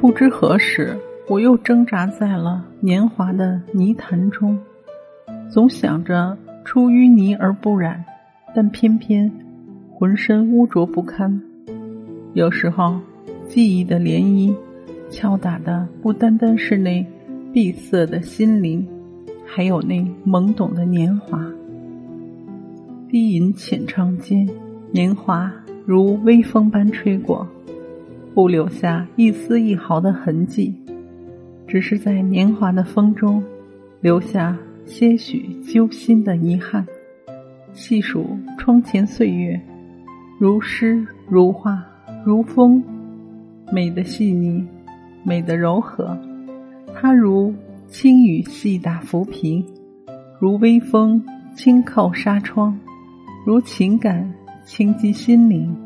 不知何时，我又挣扎在了年华的泥潭中，总想着出淤泥而不染，但偏偏浑身污浊不堪。有时候，记忆的涟漪敲打的不单单是那闭塞的心灵，还有那懵懂的年华。低吟浅唱间，年华如微风般吹过。不留下一丝一毫的痕迹，只是在年华的风中留下些许揪心的遗憾。细数窗前岁月，如诗如画如风，美的细腻，美的柔和。它如轻雨细打浮萍，如微风轻叩纱窗，如情感轻击心灵。